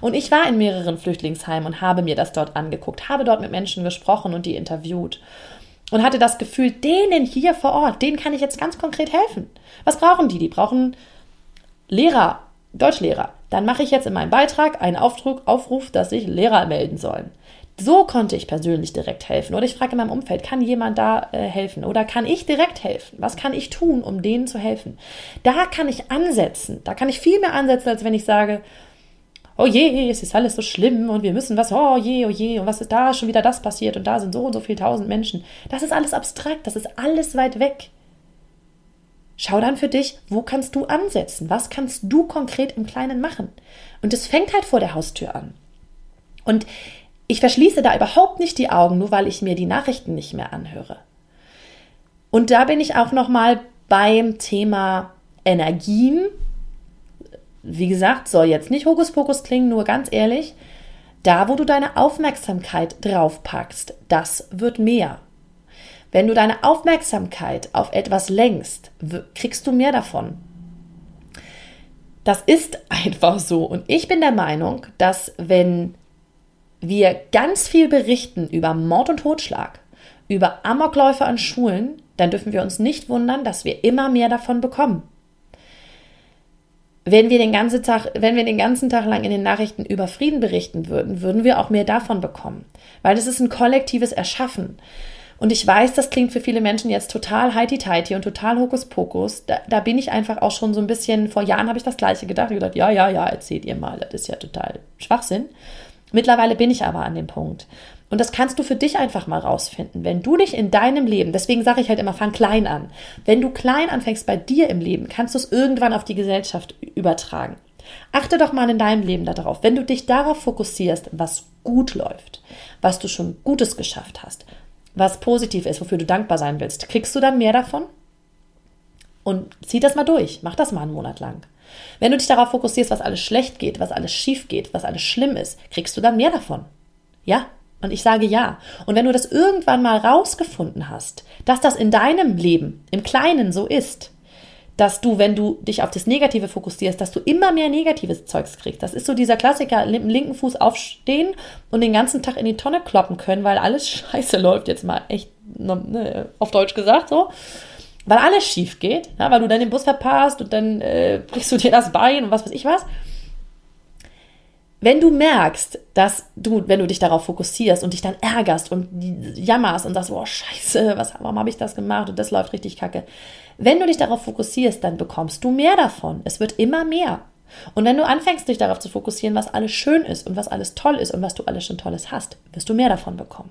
Und ich war in mehreren Flüchtlingsheimen und habe mir das dort angeguckt, habe dort mit Menschen gesprochen und die interviewt und hatte das Gefühl, denen hier vor Ort, denen kann ich jetzt ganz konkret helfen. Was brauchen die? Die brauchen Lehrer, Deutschlehrer. Dann mache ich jetzt in meinem Beitrag einen Aufdruck, Aufruf, dass sich Lehrer melden sollen. So konnte ich persönlich direkt helfen. Oder ich frage in meinem Umfeld, kann jemand da äh, helfen? Oder kann ich direkt helfen? Was kann ich tun, um denen zu helfen? Da kann ich ansetzen. Da kann ich viel mehr ansetzen, als wenn ich sage, oh je, es ist alles so schlimm und wir müssen was, oh je, oh je, und was ist da schon wieder das passiert und da sind so und so viele tausend Menschen. Das ist alles abstrakt, das ist alles weit weg. Schau dann für dich, wo kannst du ansetzen? Was kannst du konkret im Kleinen machen? Und es fängt halt vor der Haustür an. Und ich verschließe da überhaupt nicht die Augen, nur weil ich mir die Nachrichten nicht mehr anhöre. Und da bin ich auch noch mal beim Thema Energien wie gesagt, soll jetzt nicht Hokuspokus klingen, nur ganz ehrlich, da wo du deine Aufmerksamkeit drauf packst, das wird mehr. Wenn du deine Aufmerksamkeit auf etwas lenkst, kriegst du mehr davon. Das ist [LAUGHS] einfach so. Und ich bin der Meinung, dass wenn wir ganz viel berichten über Mord und Totschlag, über Amokläufe an Schulen, dann dürfen wir uns nicht wundern, dass wir immer mehr davon bekommen wenn wir den ganzen Tag, wenn wir den ganzen Tag lang in den Nachrichten über Frieden berichten würden, würden wir auch mehr davon bekommen. Weil das ist ein kollektives Erschaffen. Und ich weiß, das klingt für viele Menschen jetzt total heiti-teiti und total Hokuspokus. Da, da bin ich einfach auch schon so ein bisschen, vor Jahren habe ich das Gleiche gedacht. Ich gedacht, ja, ja, ja, erzählt ihr mal, das ist ja total Schwachsinn. Mittlerweile bin ich aber an dem Punkt. Und das kannst du für dich einfach mal rausfinden. Wenn du dich in deinem Leben, deswegen sage ich halt immer, fang klein an. Wenn du klein anfängst bei dir im Leben, kannst du es irgendwann auf die Gesellschaft übertragen. Achte doch mal in deinem Leben darauf, wenn du dich darauf fokussierst, was gut läuft, was du schon Gutes geschafft hast, was positiv ist, wofür du dankbar sein willst, kriegst du dann mehr davon? Und zieh das mal durch, mach das mal einen Monat lang. Wenn du dich darauf fokussierst, was alles schlecht geht, was alles schief geht, was alles schlimm ist, kriegst du dann mehr davon. Ja, und ich sage ja. Und wenn du das irgendwann mal rausgefunden hast, dass das in deinem Leben im Kleinen so ist, dass du, wenn du dich auf das Negative fokussierst, dass du immer mehr negatives Zeugs kriegst. Das ist so dieser Klassiker, mit dem linken Fuß aufstehen und den ganzen Tag in die Tonne kloppen können, weil alles [LAUGHS] scheiße läuft, jetzt mal echt ne, auf Deutsch gesagt so. Weil alles schief geht, ja, weil du dann den Bus verpasst und dann äh, brichst du dir das Bein und was weiß ich was. Wenn du merkst, dass du, wenn du dich darauf fokussierst und dich dann ärgerst und jammerst und sagst, oh scheiße, was, warum habe ich das gemacht und das läuft richtig kacke. Wenn du dich darauf fokussierst, dann bekommst du mehr davon. Es wird immer mehr. Und wenn du anfängst, dich darauf zu fokussieren, was alles schön ist und was alles toll ist und was du alles schon Tolles hast, wirst du mehr davon bekommen.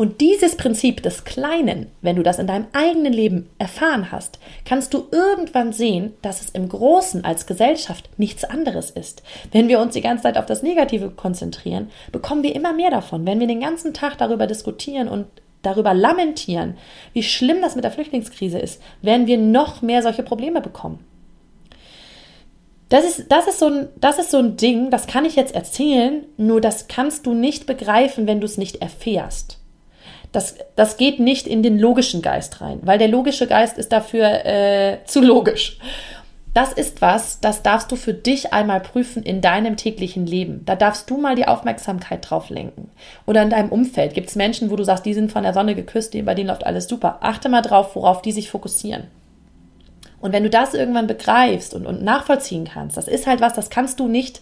Und dieses Prinzip des Kleinen, wenn du das in deinem eigenen Leben erfahren hast, kannst du irgendwann sehen, dass es im Großen als Gesellschaft nichts anderes ist. Wenn wir uns die ganze Zeit auf das Negative konzentrieren, bekommen wir immer mehr davon. Wenn wir den ganzen Tag darüber diskutieren und darüber lamentieren, wie schlimm das mit der Flüchtlingskrise ist, werden wir noch mehr solche Probleme bekommen. Das ist, das, ist so ein, das ist so ein Ding, das kann ich jetzt erzählen, nur das kannst du nicht begreifen, wenn du es nicht erfährst. Das, das geht nicht in den logischen Geist rein, weil der logische Geist ist dafür äh, zu logisch. Das ist was, das darfst du für dich einmal prüfen in deinem täglichen Leben. Da darfst du mal die Aufmerksamkeit drauf lenken. Oder in deinem Umfeld gibt es Menschen, wo du sagst, die sind von der Sonne geküsst, bei denen läuft alles super. Achte mal drauf, worauf die sich fokussieren. Und wenn du das irgendwann begreifst und, und nachvollziehen kannst, das ist halt was, das kannst du nicht,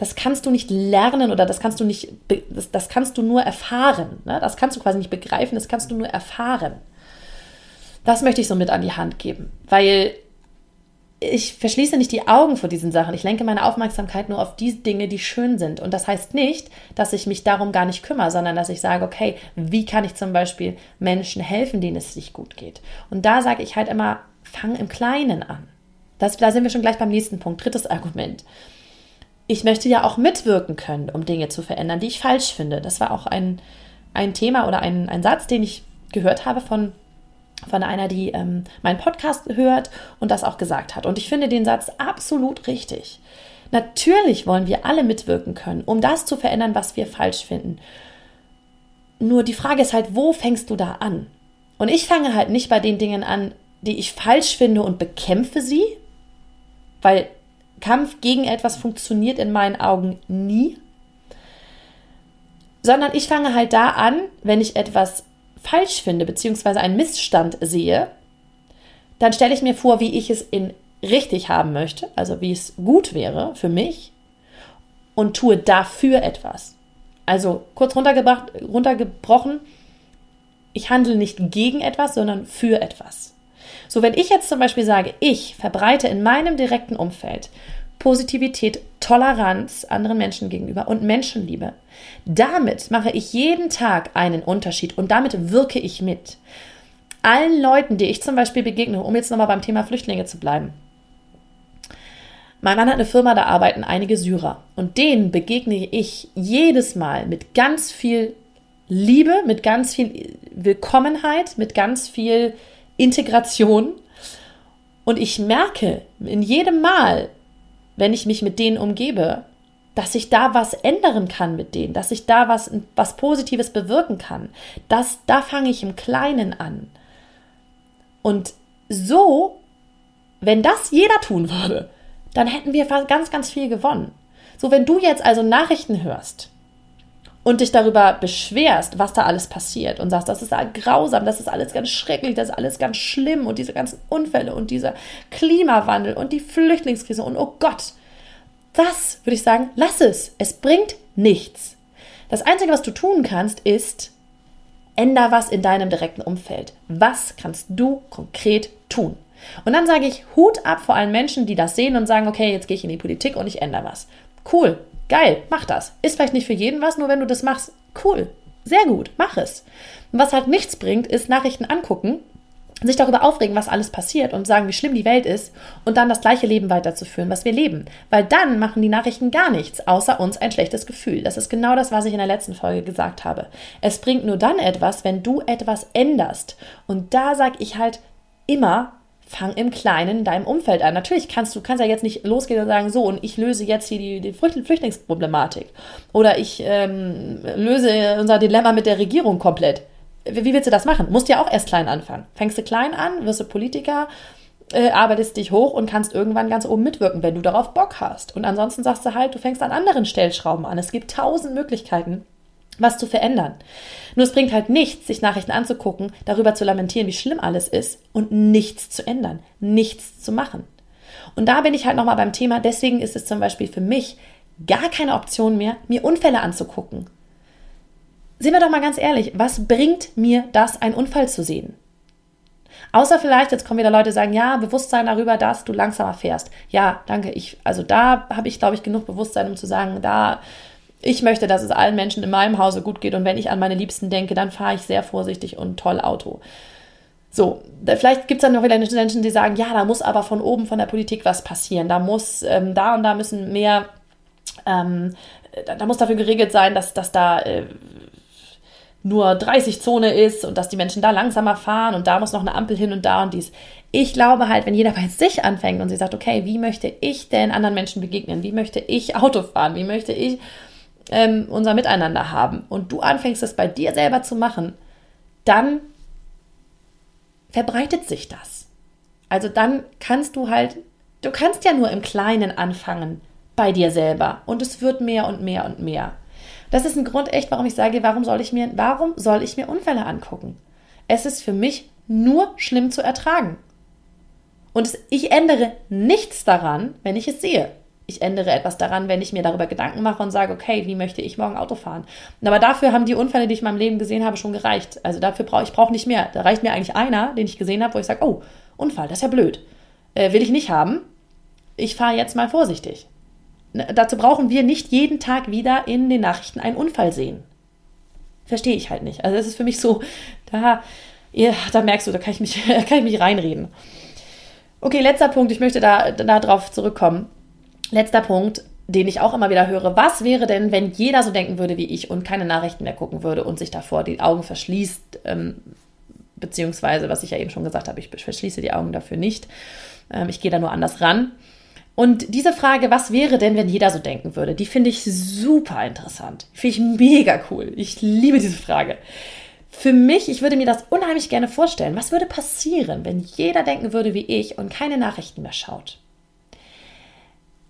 das kannst du nicht lernen oder das kannst du nicht, das, das kannst du nur erfahren. Ne? Das kannst du quasi nicht begreifen, das kannst du nur erfahren. Das möchte ich so mit an die Hand geben, weil ich verschließe nicht die Augen vor diesen Sachen. Ich lenke meine Aufmerksamkeit nur auf die Dinge, die schön sind. Und das heißt nicht, dass ich mich darum gar nicht kümmere, sondern dass ich sage, okay, wie kann ich zum Beispiel Menschen helfen, denen es nicht gut geht? Und da sage ich halt immer, fang im Kleinen an. Das, da sind wir schon gleich beim nächsten Punkt. Drittes Argument. Ich möchte ja auch mitwirken können, um Dinge zu verändern, die ich falsch finde. Das war auch ein, ein Thema oder ein, ein Satz, den ich gehört habe von, von einer, die ähm, meinen Podcast hört und das auch gesagt hat. Und ich finde den Satz absolut richtig. Natürlich wollen wir alle mitwirken können, um das zu verändern, was wir falsch finden. Nur die Frage ist halt, wo fängst du da an? Und ich fange halt nicht bei den Dingen an, die ich falsch finde und bekämpfe sie, weil Kampf gegen etwas funktioniert in meinen Augen nie, sondern ich fange halt da an, wenn ich etwas falsch finde, beziehungsweise einen Missstand sehe, dann stelle ich mir vor, wie ich es in richtig haben möchte, also wie es gut wäre für mich und tue dafür etwas. Also kurz runtergebrochen, ich handle nicht gegen etwas, sondern für etwas. So, wenn ich jetzt zum Beispiel sage, ich verbreite in meinem direkten Umfeld Positivität, Toleranz anderen Menschen gegenüber und Menschenliebe, damit mache ich jeden Tag einen Unterschied und damit wirke ich mit. Allen Leuten, die ich zum Beispiel begegne, um jetzt nochmal beim Thema Flüchtlinge zu bleiben. Mein Mann hat eine Firma, da arbeiten einige Syrer. Und denen begegne ich jedes Mal mit ganz viel Liebe, mit ganz viel Willkommenheit, mit ganz viel Integration. Und ich merke in jedem Mal, wenn ich mich mit denen umgebe, dass ich da was ändern kann mit denen, dass ich da was, was Positives bewirken kann. Das, da fange ich im Kleinen an. Und so, wenn das jeder tun würde, dann hätten wir ganz, ganz viel gewonnen. So, wenn du jetzt also Nachrichten hörst und dich darüber beschwerst, was da alles passiert und sagst, das ist grausam, das ist alles ganz schrecklich, das ist alles ganz schlimm und diese ganzen Unfälle und dieser Klimawandel und die Flüchtlingskrise und oh Gott, das würde ich sagen, lass es. Es bringt nichts. Das Einzige, was du tun kannst, ist, änder was in deinem direkten Umfeld. Was kannst du konkret tun? Und dann sage ich Hut ab vor allen Menschen, die das sehen und sagen, okay, jetzt gehe ich in die Politik und ich ändere was. Cool, Geil, mach das. Ist vielleicht nicht für jeden was, nur wenn du das machst, cool, sehr gut, mach es. Und was halt nichts bringt, ist Nachrichten angucken, sich darüber aufregen, was alles passiert und sagen, wie schlimm die Welt ist und dann das gleiche Leben weiterzuführen, was wir leben. Weil dann machen die Nachrichten gar nichts, außer uns ein schlechtes Gefühl. Das ist genau das, was ich in der letzten Folge gesagt habe. Es bringt nur dann etwas, wenn du etwas änderst. Und da sage ich halt immer, fang im Kleinen in deinem Umfeld an. Natürlich kannst du kannst ja jetzt nicht losgehen und sagen, so, und ich löse jetzt hier die, die Flüchtlingsproblematik. Oder ich ähm, löse unser Dilemma mit der Regierung komplett. Wie, wie willst du das machen? Musst ja auch erst klein anfangen. Fängst du klein an, wirst du Politiker, äh, arbeitest dich hoch und kannst irgendwann ganz oben mitwirken, wenn du darauf Bock hast. Und ansonsten sagst du halt, du fängst an anderen Stellschrauben an. Es gibt tausend Möglichkeiten, was zu verändern. Nur es bringt halt nichts, sich Nachrichten anzugucken, darüber zu lamentieren, wie schlimm alles ist und nichts zu ändern, nichts zu machen. Und da bin ich halt nochmal beim Thema, deswegen ist es zum Beispiel für mich gar keine Option mehr, mir Unfälle anzugucken. Sehen wir doch mal ganz ehrlich, was bringt mir das, einen Unfall zu sehen? Außer vielleicht, jetzt kommen wieder Leute, sagen, ja, Bewusstsein darüber, dass du langsamer fährst. Ja, danke. Ich, also da habe ich, glaube ich, genug Bewusstsein, um zu sagen, da ich möchte, dass es allen Menschen in meinem Hause gut geht und wenn ich an meine Liebsten denke, dann fahre ich sehr vorsichtig und toll Auto. So, vielleicht gibt es dann noch wieder Menschen, die sagen, ja, da muss aber von oben von der Politik was passieren. Da muss, ähm, da und da müssen mehr, ähm, da, da, muss dafür geregelt sein, dass, dass da, äh, nur 30 Zone ist und dass die Menschen da langsamer fahren und da muss noch eine Ampel hin und da und dies. Ich glaube halt, wenn jeder bei sich anfängt und sie sagt, okay, wie möchte ich denn anderen Menschen begegnen? Wie möchte ich Auto fahren? Wie möchte ich ähm, unser Miteinander haben? Und du anfängst es bei dir selber zu machen, dann verbreitet sich das. Also dann kannst du halt, du kannst ja nur im Kleinen anfangen bei dir selber und es wird mehr und mehr und mehr. Das ist ein Grund echt, warum ich sage, warum soll ich mir, warum soll ich mir Unfälle angucken? Es ist für mich nur schlimm zu ertragen. Und ich ändere nichts daran, wenn ich es sehe. Ich ändere etwas daran, wenn ich mir darüber Gedanken mache und sage, okay, wie möchte ich morgen Auto fahren? Aber dafür haben die Unfälle, die ich in meinem Leben gesehen habe, schon gereicht. Also dafür brauche ich brauche nicht mehr. Da reicht mir eigentlich einer, den ich gesehen habe, wo ich sage, oh, Unfall, das ist ja blöd. Äh, will ich nicht haben. Ich fahre jetzt mal vorsichtig. Dazu brauchen wir nicht jeden Tag wieder in den Nachrichten einen Unfall sehen. Verstehe ich halt nicht. Also es ist für mich so, da, ja, da merkst du, da kann ich mich, [LAUGHS] kann ich mich reinreden. Okay, letzter Punkt, ich möchte da, da drauf zurückkommen. Letzter Punkt, den ich auch immer wieder höre. Was wäre denn, wenn jeder so denken würde wie ich und keine Nachrichten mehr gucken würde und sich davor die Augen verschließt? Ähm, beziehungsweise, was ich ja eben schon gesagt habe, ich verschließe die Augen dafür nicht. Ähm, ich gehe da nur anders ran. Und diese Frage, was wäre denn, wenn jeder so denken würde, die finde ich super interessant. Finde ich mega cool. Ich liebe diese Frage. Für mich, ich würde mir das unheimlich gerne vorstellen. Was würde passieren, wenn jeder denken würde wie ich und keine Nachrichten mehr schaut?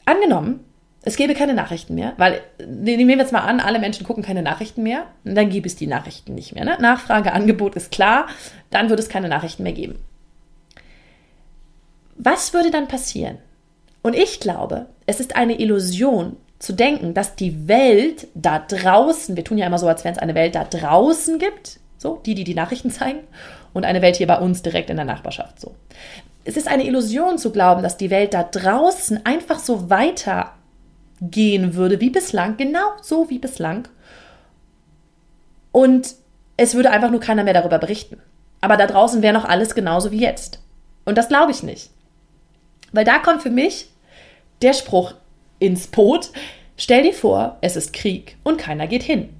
Angenommen, es gäbe keine Nachrichten mehr, weil nehmen wir jetzt mal an, alle Menschen gucken keine Nachrichten mehr, dann gäbe es die Nachrichten nicht mehr. Ne? Nachfrage, Angebot ist klar, dann würde es keine Nachrichten mehr geben. Was würde dann passieren? Und ich glaube, es ist eine Illusion zu denken, dass die Welt da draußen, wir tun ja immer so, als wenn es eine Welt da draußen gibt, so, die, die die Nachrichten zeigen, und eine Welt hier bei uns direkt in der Nachbarschaft, so es ist eine Illusion zu glauben, dass die Welt da draußen einfach so weitergehen würde wie bislang, genau so wie bislang. Und es würde einfach nur keiner mehr darüber berichten. Aber da draußen wäre noch alles genauso wie jetzt. Und das glaube ich nicht. Weil da kommt für mich der Spruch ins Boot, stell dir vor, es ist Krieg und keiner geht hin.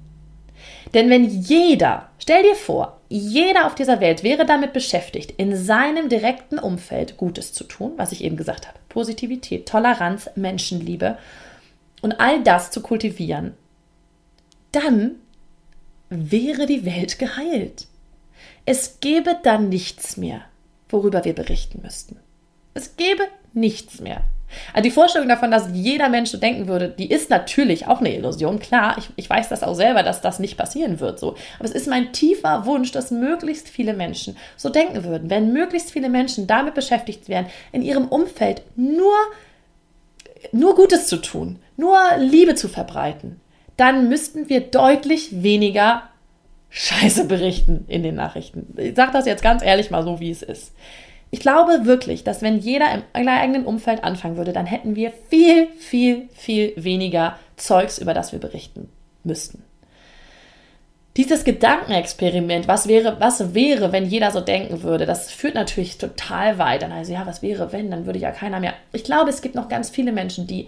Denn wenn jeder, stell dir vor, jeder auf dieser Welt wäre damit beschäftigt, in seinem direkten Umfeld Gutes zu tun, was ich eben gesagt habe. Positivität, Toleranz, Menschenliebe und all das zu kultivieren, dann wäre die Welt geheilt. Es gäbe dann nichts mehr, worüber wir berichten müssten. Es gäbe nichts mehr. Also die Vorstellung davon, dass jeder Mensch so denken würde, die ist natürlich auch eine Illusion. Klar, ich, ich weiß das auch selber, dass das nicht passieren wird so. Aber es ist mein tiefer Wunsch, dass möglichst viele Menschen so denken würden. Wenn möglichst viele Menschen damit beschäftigt wären, in ihrem Umfeld nur, nur Gutes zu tun, nur Liebe zu verbreiten, dann müssten wir deutlich weniger Scheiße berichten in den Nachrichten. Ich sage das jetzt ganz ehrlich mal so, wie es ist. Ich glaube wirklich, dass wenn jeder im eigenen Umfeld anfangen würde, dann hätten wir viel, viel, viel weniger Zeugs, über das wir berichten müssten. Dieses Gedankenexperiment, was wäre, was wäre, wenn jeder so denken würde, das führt natürlich total weit. Dann also, ja, was wäre, wenn, dann würde ja keiner mehr. Ich glaube, es gibt noch ganz viele Menschen, die,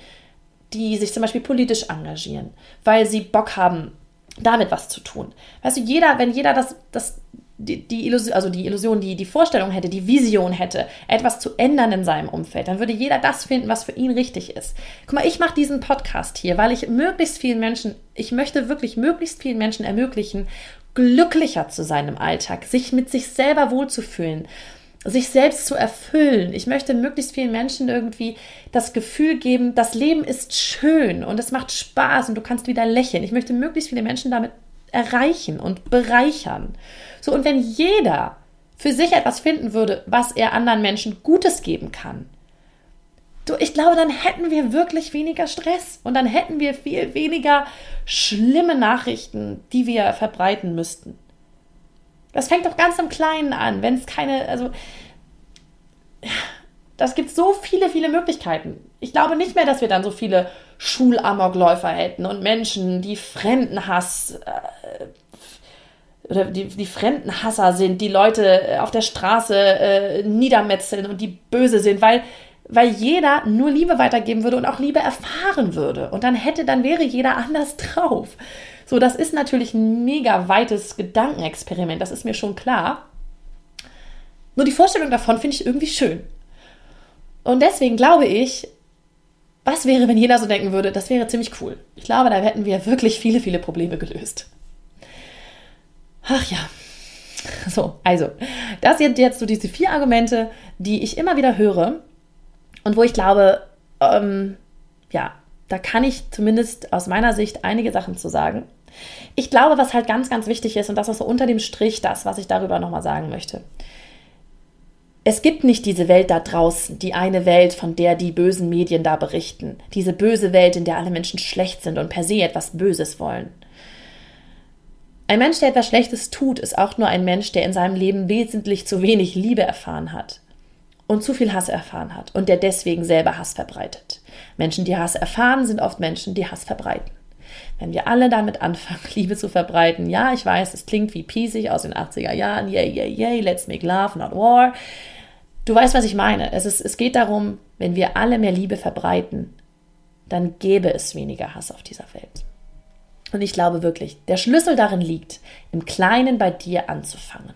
die sich zum Beispiel politisch engagieren, weil sie Bock haben, damit was zu tun. Weißt du, jeder, wenn jeder das, das die, die Illusion, also die Illusion, die, die Vorstellung hätte, die Vision hätte, etwas zu ändern in seinem Umfeld, dann würde jeder das finden, was für ihn richtig ist. Guck mal, ich mache diesen Podcast hier, weil ich möglichst vielen Menschen, ich möchte wirklich möglichst vielen Menschen ermöglichen, glücklicher zu sein im Alltag, sich mit sich selber wohlzufühlen, sich selbst zu erfüllen. Ich möchte möglichst vielen Menschen irgendwie das Gefühl geben, das Leben ist schön und es macht Spaß und du kannst wieder lächeln. Ich möchte möglichst viele Menschen damit erreichen und bereichern. So, und wenn jeder für sich etwas finden würde, was er anderen Menschen Gutes geben kann, du, ich glaube, dann hätten wir wirklich weniger Stress und dann hätten wir viel weniger schlimme Nachrichten, die wir verbreiten müssten. Das fängt doch ganz im Kleinen an, wenn es keine, also das gibt so viele, viele Möglichkeiten. Ich glaube nicht mehr, dass wir dann so viele Schulamokläufer hätten und Menschen, die Fremdenhass äh, oder die, die Fremdenhasser sind, die Leute äh, auf der Straße äh, niedermetzeln und die böse sind, weil, weil jeder nur Liebe weitergeben würde und auch Liebe erfahren würde. Und dann hätte, dann wäre jeder anders [LAUGHS] drauf. So, das ist natürlich ein mega weites Gedankenexperiment, das ist mir schon klar. Nur die Vorstellung davon finde ich irgendwie schön. Und deswegen glaube ich, was wäre, wenn jeder so denken würde, das wäre ziemlich cool. Ich glaube, da hätten wir wirklich viele, viele Probleme gelöst. Ach ja. So, also, das sind jetzt so diese vier Argumente, die ich immer wieder höre und wo ich glaube, ähm, ja, da kann ich zumindest aus meiner Sicht einige Sachen zu sagen. Ich glaube, was halt ganz, ganz wichtig ist, und das ist so unter dem Strich das, was ich darüber nochmal sagen möchte. Es gibt nicht diese Welt da draußen, die eine Welt, von der die bösen Medien da berichten. Diese böse Welt, in der alle Menschen schlecht sind und per se etwas Böses wollen. Ein Mensch, der etwas Schlechtes tut, ist auch nur ein Mensch, der in seinem Leben wesentlich zu wenig Liebe erfahren hat und zu viel Hass erfahren hat und der deswegen selber Hass verbreitet. Menschen, die Hass erfahren, sind oft Menschen, die Hass verbreiten. Wenn wir alle damit anfangen, [LAUGHS] Liebe zu verbreiten, ja, ich weiß, es klingt wie piesig aus den 80er Jahren, yay, yay, yay, let's make love, not war. Du weißt, was ich meine. Es, ist, es geht darum, wenn wir alle mehr Liebe verbreiten, dann gäbe es weniger Hass auf dieser Welt. Und ich glaube wirklich, der Schlüssel darin liegt, im Kleinen bei dir anzufangen.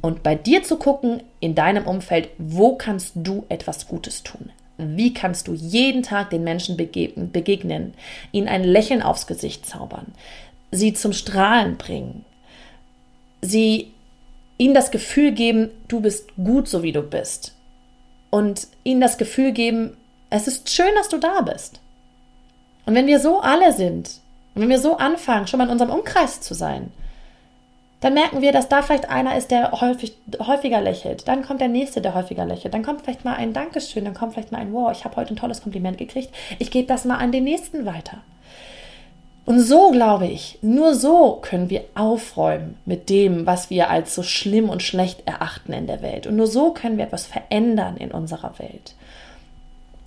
Und bei dir zu gucken, in deinem Umfeld, wo kannst du etwas Gutes tun? Wie kannst du jeden Tag den Menschen begegnen, ihnen ein Lächeln aufs Gesicht zaubern, sie zum Strahlen bringen, sie ihnen das Gefühl geben, du bist gut, so wie du bist. Und ihnen das Gefühl geben, es ist schön, dass du da bist. Und wenn wir so alle sind, und wenn wir so anfangen, schon mal in unserem Umkreis zu sein, dann merken wir, dass da vielleicht einer ist, der häufig, häufiger lächelt. Dann kommt der nächste, der häufiger lächelt. Dann kommt vielleicht mal ein Dankeschön, dann kommt vielleicht mal ein Wow, ich habe heute ein tolles Kompliment gekriegt. Ich gebe das mal an den nächsten weiter. Und so glaube ich, nur so können wir aufräumen mit dem, was wir als so schlimm und schlecht erachten in der Welt. Und nur so können wir etwas verändern in unserer Welt.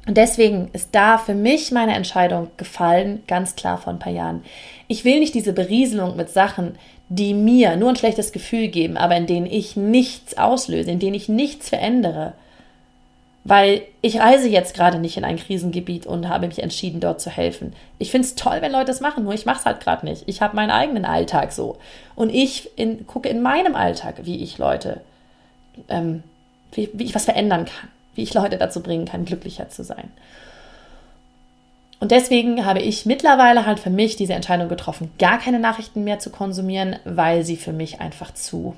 Und deswegen ist da für mich meine Entscheidung gefallen, ganz klar vor ein paar Jahren. Ich will nicht diese Berieselung mit Sachen, die mir nur ein schlechtes Gefühl geben, aber in denen ich nichts auslöse, in denen ich nichts verändere. Weil ich reise jetzt gerade nicht in ein Krisengebiet und habe mich entschieden, dort zu helfen. Ich finde es toll, wenn Leute es machen, nur ich mache es halt gerade nicht. Ich habe meinen eigenen Alltag so. Und ich in, gucke in meinem Alltag, wie ich Leute, ähm, wie, wie ich was verändern kann, wie ich Leute dazu bringen kann, glücklicher zu sein. Und deswegen habe ich mittlerweile halt für mich diese Entscheidung getroffen, gar keine Nachrichten mehr zu konsumieren, weil sie für mich einfach zu,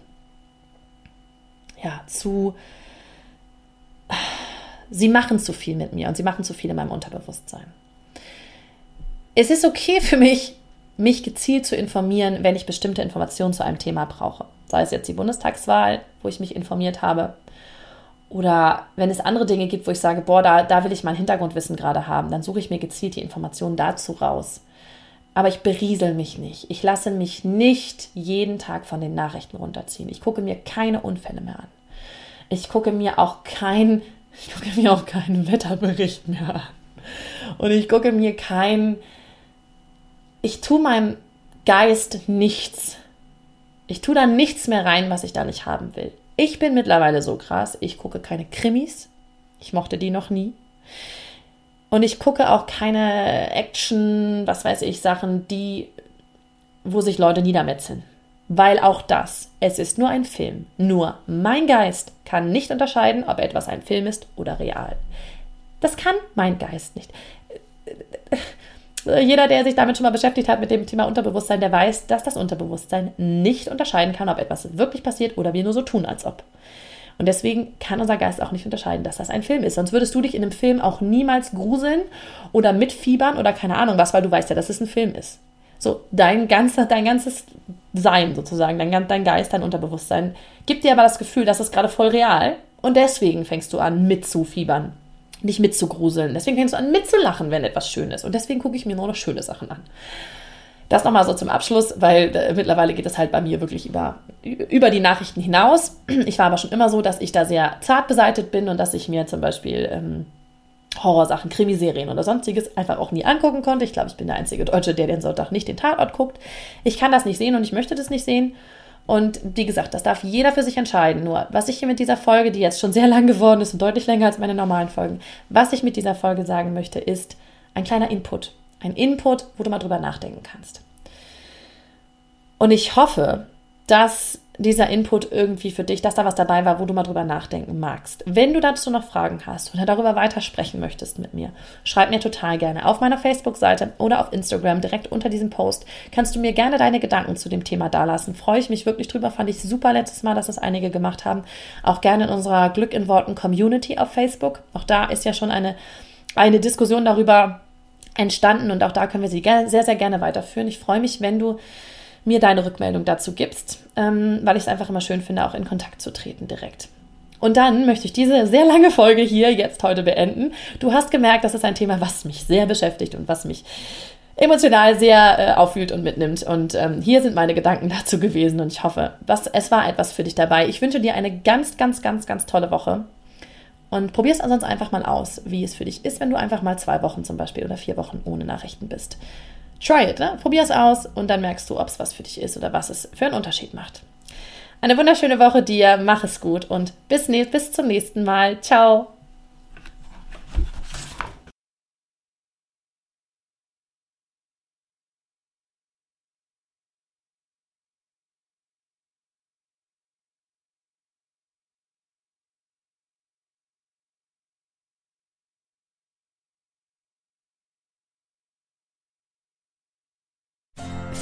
ja, zu, sie machen zu viel mit mir und sie machen zu viel in meinem Unterbewusstsein. Es ist okay für mich, mich gezielt zu informieren, wenn ich bestimmte Informationen zu einem Thema brauche. Sei es jetzt die Bundestagswahl, wo ich mich informiert habe, oder wenn es andere Dinge gibt, wo ich sage, boah, da, da will ich mein Hintergrundwissen gerade haben, dann suche ich mir gezielt die Informationen dazu raus. Aber ich beriesel mich nicht. Ich lasse mich nicht jeden Tag von den Nachrichten runterziehen. Ich gucke mir keine Unfälle mehr an. Ich gucke mir auch kein, ich gucke mir auch keinen Wetterbericht mehr an. Und ich gucke mir kein, ich tue meinem Geist nichts. Ich tue da nichts mehr rein, was ich da nicht haben will. Ich bin mittlerweile so krass, ich gucke keine Krimis. Ich mochte die noch nie. Und ich gucke auch keine Action, was weiß ich, Sachen, die, wo sich Leute niedermetzeln. Weil auch das, es ist nur ein Film. Nur mein Geist kann nicht unterscheiden, ob etwas ein Film ist oder real. Das kann mein Geist nicht. Jeder, der sich damit schon mal beschäftigt hat mit dem Thema Unterbewusstsein, der weiß, dass das Unterbewusstsein nicht unterscheiden kann, ob etwas wirklich passiert oder wir nur so tun, als ob. Und deswegen kann unser Geist auch nicht unterscheiden, dass das ein Film ist. Sonst würdest du dich in einem Film auch niemals gruseln oder mitfiebern oder keine Ahnung was, weil du weißt ja, dass es ein Film ist. So, dein, ganzer, dein ganzes Sein sozusagen, dein, dein Geist, dein Unterbewusstsein gibt dir aber das Gefühl, dass es gerade voll real und deswegen fängst du an mitzufiebern nicht mitzugruseln. Deswegen fängst du an mitzulachen, wenn etwas schön ist. Und deswegen gucke ich mir nur noch schöne Sachen an. Das nochmal so zum Abschluss, weil äh, mittlerweile geht es halt bei mir wirklich über, über die Nachrichten hinaus. Ich war aber schon immer so, dass ich da sehr zart beseitet bin und dass ich mir zum Beispiel ähm, Horrorsachen, Krimiserien oder sonstiges einfach auch nie angucken konnte. Ich glaube, ich bin der einzige Deutsche, der den Sonntag nicht den Tatort guckt. Ich kann das nicht sehen und ich möchte das nicht sehen. Und wie gesagt, das darf jeder für sich entscheiden. Nur, was ich hier mit dieser Folge, die jetzt schon sehr lang geworden ist und deutlich länger als meine normalen Folgen, was ich mit dieser Folge sagen möchte, ist ein kleiner Input. Ein Input, wo du mal drüber nachdenken kannst. Und ich hoffe, dass dieser Input irgendwie für dich, dass da was dabei war, wo du mal drüber nachdenken magst. Wenn du dazu noch Fragen hast oder darüber weiter sprechen möchtest mit mir, schreib mir total gerne auf meiner Facebook-Seite oder auf Instagram direkt unter diesem Post. Kannst du mir gerne deine Gedanken zu dem Thema dalassen. Freue ich mich wirklich drüber. Fand ich super letztes Mal, dass es einige gemacht haben. Auch gerne in unserer Glück in Worten Community auf Facebook. Auch da ist ja schon eine, eine Diskussion darüber entstanden und auch da können wir sie sehr, sehr gerne weiterführen. Ich freue mich, wenn du mir deine Rückmeldung dazu gibst, ähm, weil ich es einfach immer schön finde, auch in Kontakt zu treten direkt. Und dann möchte ich diese sehr lange Folge hier jetzt heute beenden. Du hast gemerkt, das ist ein Thema, was mich sehr beschäftigt und was mich emotional sehr äh, auffühlt und mitnimmt. Und ähm, hier sind meine Gedanken dazu gewesen und ich hoffe, was, es war etwas für dich dabei. Ich wünsche dir eine ganz, ganz, ganz, ganz tolle Woche. Und probier es ansonsten einfach mal aus, wie es für dich ist, wenn du einfach mal zwei Wochen zum Beispiel oder vier Wochen ohne Nachrichten bist. Try it, ne? es aus und dann merkst du, ob es was für dich ist oder was es für einen Unterschied macht. Eine wunderschöne Woche dir, mach es gut und bis, bis zum nächsten Mal. Ciao.